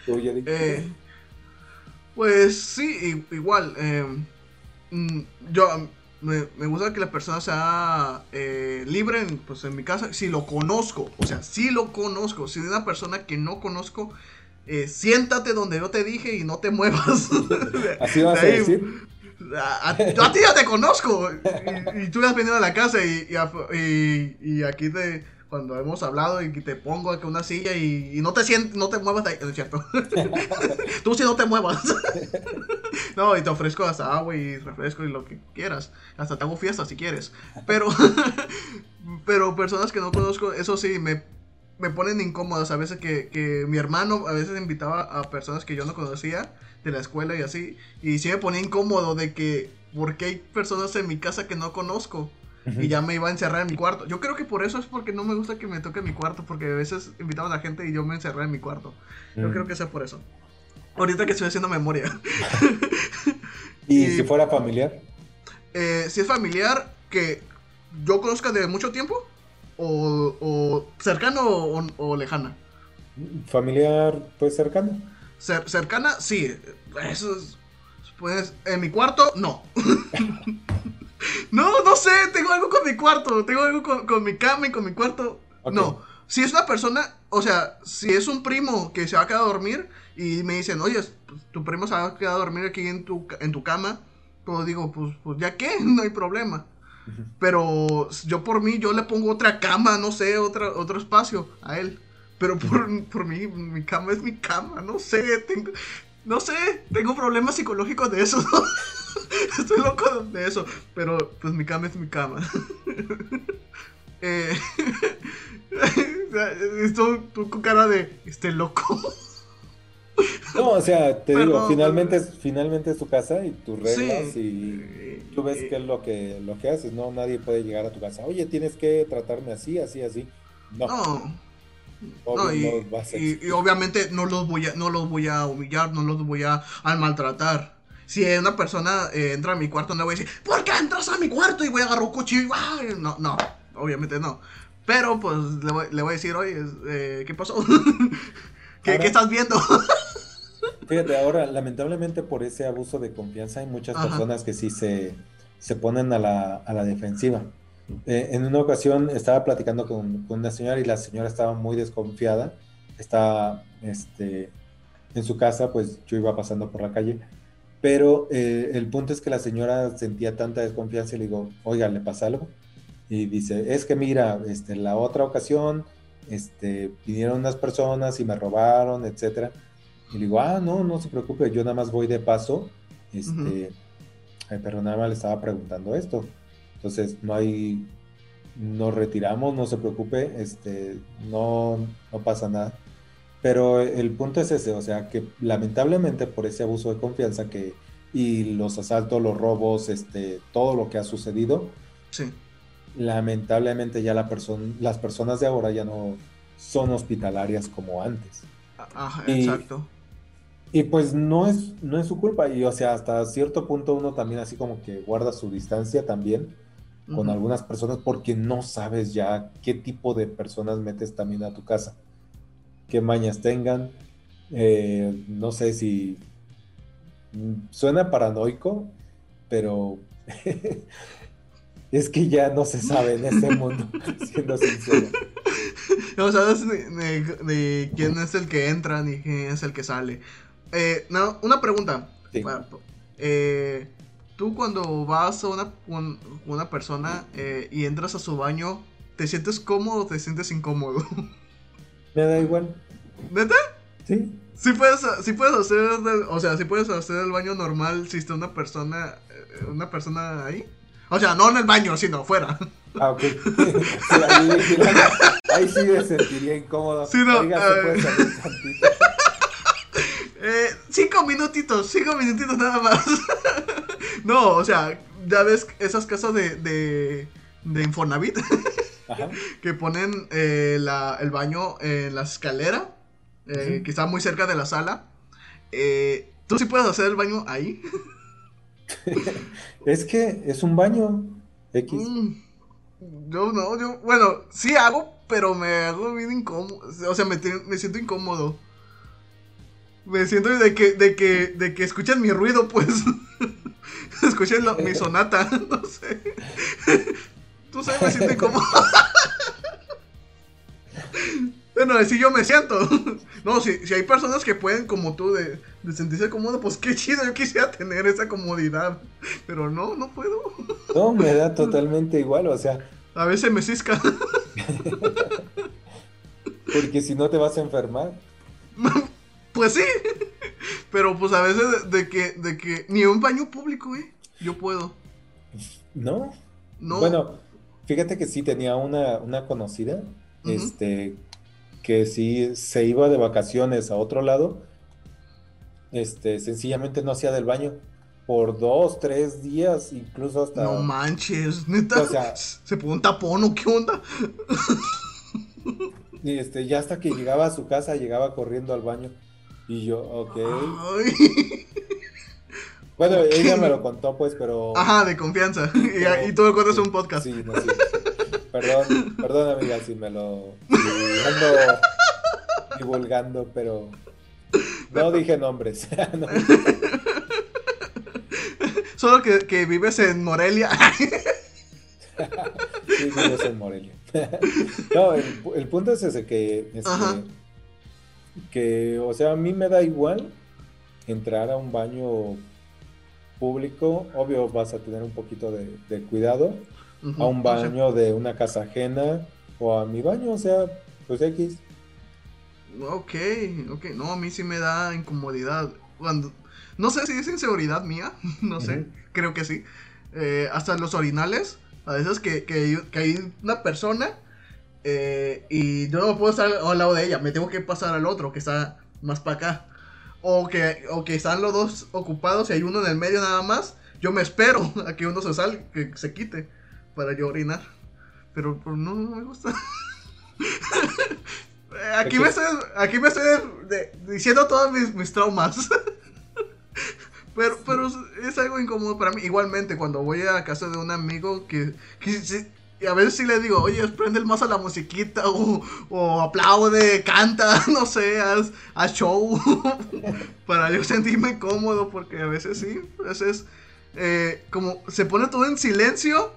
Eh, pues sí, igual. Eh, mm, yo me, gusta que la persona sea eh, libre en, pues, en mi casa. Si lo conozco, o sea, si lo conozco. Si es una persona que no conozco, eh, siéntate donde yo te dije y no te muevas. Así vas a decir. A, yo a ti ya te conozco. Y, tú has venido a la casa y, y, y aquí te cuando hemos hablado y te pongo aquí una silla y, no te sientes, no te muevas de ahí, es cierto. Tú sí no te muevas. no, y te ofrezco hasta agua y refresco y lo que quieras. Hasta te hago fiesta si quieres. Pero, pero personas que no conozco, eso sí, me, me ponen incómodas. A veces que, que mi hermano a veces invitaba a personas que yo no conocía de la escuela y así. Y sí me ponía incómodo de que, ¿por qué hay personas en mi casa que no conozco? Y ya me iba a encerrar en mi cuarto. Yo creo que por eso es porque no me gusta que me toque mi cuarto, porque a veces invitaban a la gente y yo me encerré en mi cuarto. Yo mm. creo que sea por eso. Ahorita que estoy haciendo memoria. ¿Y, si fuera familiar? Eh, si es familiar, que yo conozca de mucho tiempo, o, cercano o, lejana. Familiar, pues cercano. cercana, sí. Eso es, pues, en mi cuarto, no. No, no sé, tengo algo con mi cuarto, tengo algo con, mi cama y con mi cuarto. No, si es una persona, o sea, si es un primo que se va a quedar a dormir y me dicen, oye, tu primo se va a quedar a dormir aquí en tu, en tu cama, pues digo, pues, pues ya qué, no hay problema. Pero yo por mí, yo le pongo otra cama, no sé, otra, otro espacio a él. Pero por, por mí, mi cama es mi cama, no sé, tengo, no sé, tengo problemas psicológicos de eso. Estoy loco de eso. Pero pues mi cama es mi cama. eh, esto, tú con cara de este loco. No, o sea, te digo, finalmente es, finalmente es tu casa y tus reglas y tú ves qué es lo que, lo que haces, ¿no? Nadie puede llegar a tu casa, oye, tienes que tratarme así, así, así. No. no. Y, obviamente no los voy a, no los voy a humillar, no los voy a, a maltratar si una persona eh, entra a mi cuarto, no voy a decir, ¿por qué entras a mi cuarto? Y voy a agarrar un cuchillo y No, no, obviamente no. Pero pues le voy, le voy a decir, oye, eh, ¿qué pasó? ¿Qué, estás viendo? fíjate, ahora, lamentablemente por ese abuso de confianza hay muchas personas que sí se, se ponen a la, a la defensiva. Eh, en una ocasión estaba platicando con, con, una señora y la señora estaba muy desconfiada. Estaba este, en su casa, pues yo iba pasando por la calle pero eh, el punto es que la señora sentía tanta desconfianza y le digo, oiga, ¿le pasa algo? Y dice, es que mira, este, la otra ocasión este, vinieron unas personas y me robaron, etcétera. Y le digo, ah, no, no se preocupe, yo nada más voy de paso. Este, pero nada más le estaba preguntando esto. Entonces, no hay, nos retiramos, no se preocupe, este, no, no pasa nada. Pero el punto es ese, o sea, que lamentablemente por ese abuso de confianza que y los asaltos, los robos, este, todo lo que ha sucedido, sí. lamentablemente ya la las personas de ahora ya no son hospitalarias como antes. Ajá, exacto. Y pues no es, no es su culpa, y o sea, hasta cierto punto uno también así como que guarda su distancia también con algunas personas porque no sabes ya qué tipo de personas metes también a tu casa qué mañas tengan. Eh, no sé si suena paranoico, pero es que ya no se sabe en este mundo, siendo sincero. No sabes de, quién es el que entra ni quién es el que sale. Eh, no, una pregunta. Eh, tú cuando vas a una, una persona y entras a su baño, ¿te sientes cómodo o te sientes incómodo? Me da igual. ¿Neta? Sí. Sí puedes, puedes hacer, o sea, si puedes hacer el baño normal si está una persona, eh, una persona ahí. O sea, no en el baño, sino afuera. Ah, ok. ahí, sí me sentiría incómodo. Sí, no, Oiga, ¿se puede salir tantito? Eh, cinco minutitos, cinco minutitos nada más. no, o sea, ya ves esas casas de, de, de Infonavit que ponen eh, la, el baño en la escalera, eh, que está muy cerca de la sala. Eh, ¿Tú sí puedes hacer el baño ahí? es que es un baño X. Mm, yo no, yo, bueno, sí hago, pero me hago bien incómodo. O sea, me, me siento incómodo. Me siento de que, de que, de que escuchan mi ruido, pues. escuchen mi sonata, no sé. Tú sabes, me siento incómodo. bueno, así yo me siento. no, si, si hay personas que pueden, como tú, de, de sentirse cómodo, pues qué chido, yo quisiera tener esa comodidad. Pero no, no puedo. no, me da totalmente igual, o sea. A veces me cisca. Porque si no te vas a enfermar. Pues sí. Pero pues a veces de, que, de que ni un baño público, güey, yo puedo. No. No. Bueno, fíjate que sí tenía una, una conocida, este, que sí se iba de vacaciones a otro lado, este, sencillamente no hacía del baño por dos, tres días, incluso hasta. No manches, neta. O sea, se pone un tapón o qué onda. y este, ya hasta que llegaba a su casa, llegaba corriendo al baño. Y yo, ok. Bueno, ella me lo contó, pues, pero. Ajá, de confianza. y, y, tú lo cuentas un podcast. Sí, no, sí. Perdón, perdón, amiga, si me lo. ando divulgando, pero. No dije nombres. Solo que, que, vives en Morelia. sí, vives en Morelia. no, el, el, punto es ese que. Este, que, o sea, a mí me da igual entrar a un baño público, obvio vas a tener un poquito de, cuidado, a un baño de una casa ajena o a mi baño, o sea, pues X. Ok, ok, no, a mí sí me da incomodidad. Cuando, no sé si es inseguridad mía, no sé, creo que sí. Eh, hasta los orinales, a veces que, que, que hay una persona eh, y yo no puedo estar al lado de ella, me tengo que pasar al otro que está más para acá. O que, o que están los dos ocupados y hay uno en el medio nada más. Yo me espero a que uno se salga, que se quite para yo orinar. Pero, no, me gusta. aquí, me estoy, aquí me estoy diciendo todos mis, traumas. pero, pero es algo incómodo para mí. Igualmente, cuando voy a casa de un amigo que, que y a veces sí le digo, oye, prende el más a la musiquita o, o aplaude, canta, no sé, haz, show. para yo sentirme cómodo, porque a veces sí, a veces eh, como se pone todo en silencio.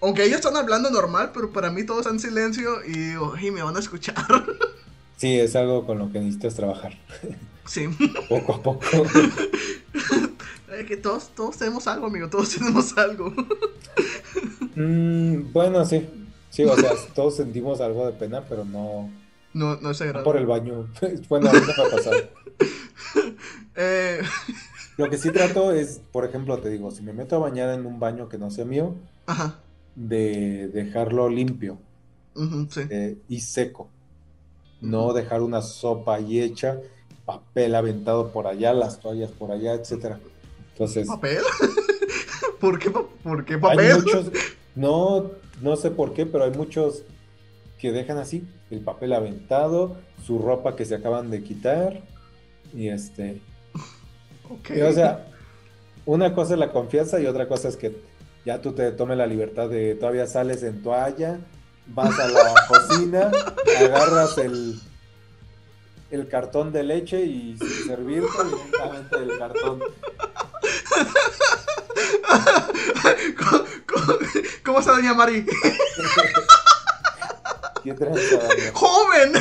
Aunque ellos están hablando normal, pero para mí todo está en silencio y digo, y me van a escuchar. Sí, es algo con lo que necesitas trabajar. Sí. Poco a poco. Que todos, todos tenemos algo, amigo, todos tenemos algo. Mm, bueno, sí. Sí, o sea, todos sentimos algo de pena, pero no. No, no es por el baño. bueno, a me ha pasado. Eh... Lo que sí trato es, por ejemplo, te digo, si me meto a bañar en un baño que no sea mío, de dejarlo limpio eh, y seco. No dejar una sopa ahí hecha, papel aventado por allá, las toallas por allá, etcétera. Entonces. ¿Papel? ¿Por qué, ¿Por qué papel? No, no sé por qué, pero hay muchos que dejan así, el papel aventado, su ropa que se acaban de quitar, y este... o sea, una cosa es la confianza y otra cosa es que ya tú te tomes la libertad de todavía sales en toalla, vas a la cocina, agarras el, el cartón de leche y servirte directamente el cartón. ¿Cómo, está doña Mari? ¿Qué? ¡Joven!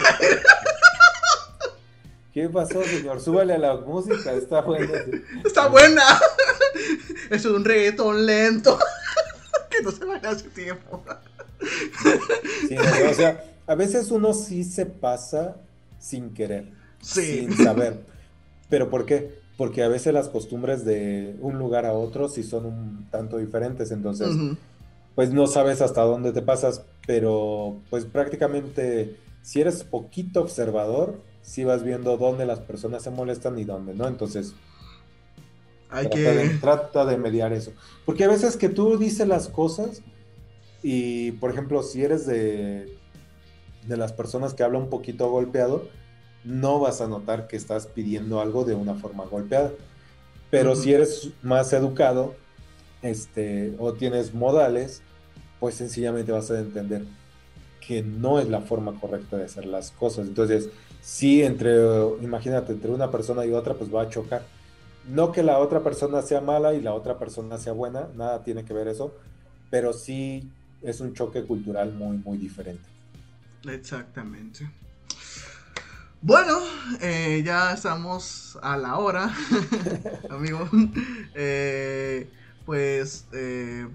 ¿Qué pasó, señor? Súbale a la música, está buena. Está buena. Es un reggaetón lento. Que no se vaya hace tiempo. Sí, o sea, a veces uno sí se pasa sin querer. Sin saber. ¿Pero por qué? Porque a veces las costumbres de un lugar a otro sí son un tanto diferentes, entonces pues no sabes hasta dónde te pasas, pero pues prácticamente si eres poquito observador, sí vas viendo dónde las personas se molestan y dónde no. Entonces, Hay trata, que... de, trata de mediar eso. Porque a veces que tú dices las cosas y, por ejemplo, si eres de, de las personas que habla un poquito golpeado, no vas a notar que estás pidiendo algo de una forma golpeada. Pero si eres más educado este, o tienes modales, pues sencillamente vas a entender que no es la forma correcta de hacer las cosas. Entonces, sí, entre, imagínate, entre una persona y otra, pues va a chocar. No que la otra persona sea mala y la otra persona sea buena, nada tiene que ver eso, pero sí es un choque cultural muy, muy diferente. Exactamente. Bueno, eh, ya estamos a la hora, amigo. Eh, pues eh,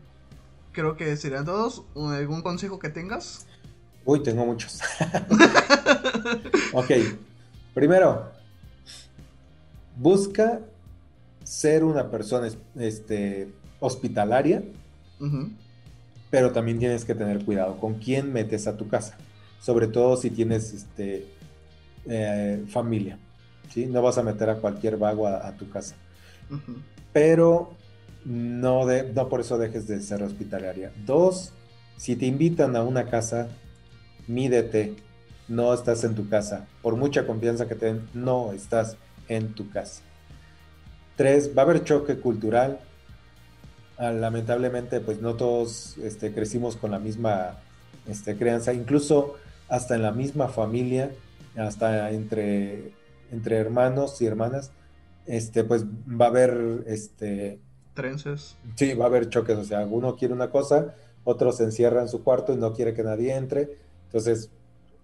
creo que serían todos. ¿Algún consejo que tengas? Uy, tengo muchos. ok, primero, busca ser una persona este, hospitalaria, pero también tienes que tener cuidado con quién metes a tu casa, sobre todo si tienes este, eh, familia, ¿sí? No vas a meter a cualquier vago a, a tu casa, pero no, de, no por eso dejes de ser hospitalaria. Dos, si te invitan a una casa, mídete, no estás en tu casa. Por mucha confianza que te den, no estás en tu casa. Tres, va a haber choque cultural. Ah, lamentablemente, pues no todos este, crecimos con la misma este, crianza, incluso hasta en la misma familia, hasta entre, entre hermanos y hermanas, este, pues va a haber este, Trences. Sí, va a haber choques, o sea, uno quiere una cosa, otro se encierra en su cuarto y no quiere que nadie entre, entonces,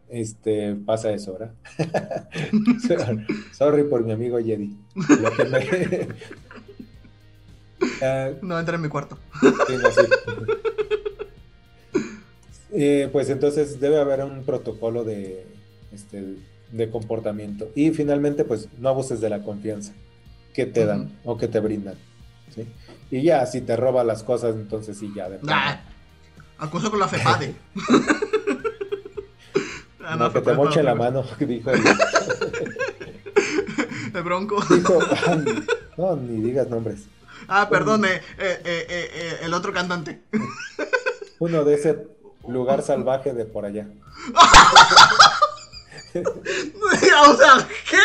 este, pasa eso, ¿verdad? Sorry por mi amigo Jedi. Me- Ah, No entra en mi cuarto. sí, no, sí. Eh, pues entonces debe haber un protocolo de, este, de comportamiento. Y finalmente, pues no abuses de la confianza que te dan o que te brindan. ¿sí? Y ya, si te roba las cosas, entonces sí, ya. De. Nah, acoso con la FEPADE. Ah, no, que te moche la mano, dijo el, El bronco. dijo, no, ni digas nombres. Ah, perdón, eh, eh, eh, el otro cantante. Uno de ese lugar salvaje de por allá. o sea, ¿qué?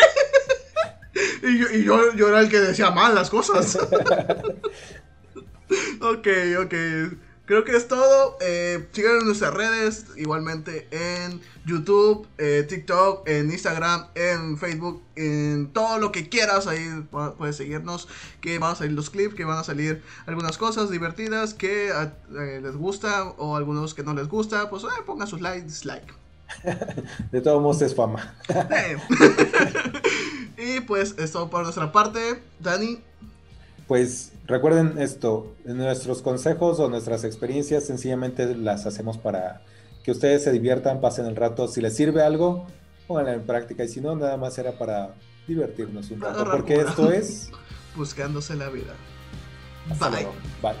Y, yo, yo, era el que decía mal las cosas. ok, ok. Creo que es todo. Eh, síganos en nuestras redes, igualmente en YouTube, eh, TikTok, en Instagram, en Facebook, en todo lo que quieras. Ahí pu- puedes seguirnos. Que van a salir los clips, que van a salir algunas cosas divertidas que eh, les gusta o algunos que no les gusta. Pues eh, pongan sus likes, dislike. De todos modos es fama. Eh. y pues es todo por nuestra parte. Dani, Pues recuerden esto, nuestros consejos o nuestras experiencias sencillamente las hacemos para que ustedes se diviertan, pasen el rato. Si les sirve algo, pónganla en práctica y si no, nada más era para divertirnos un rato, porque esto es... buscándose la vida. Hasta Bye. luego. Bye.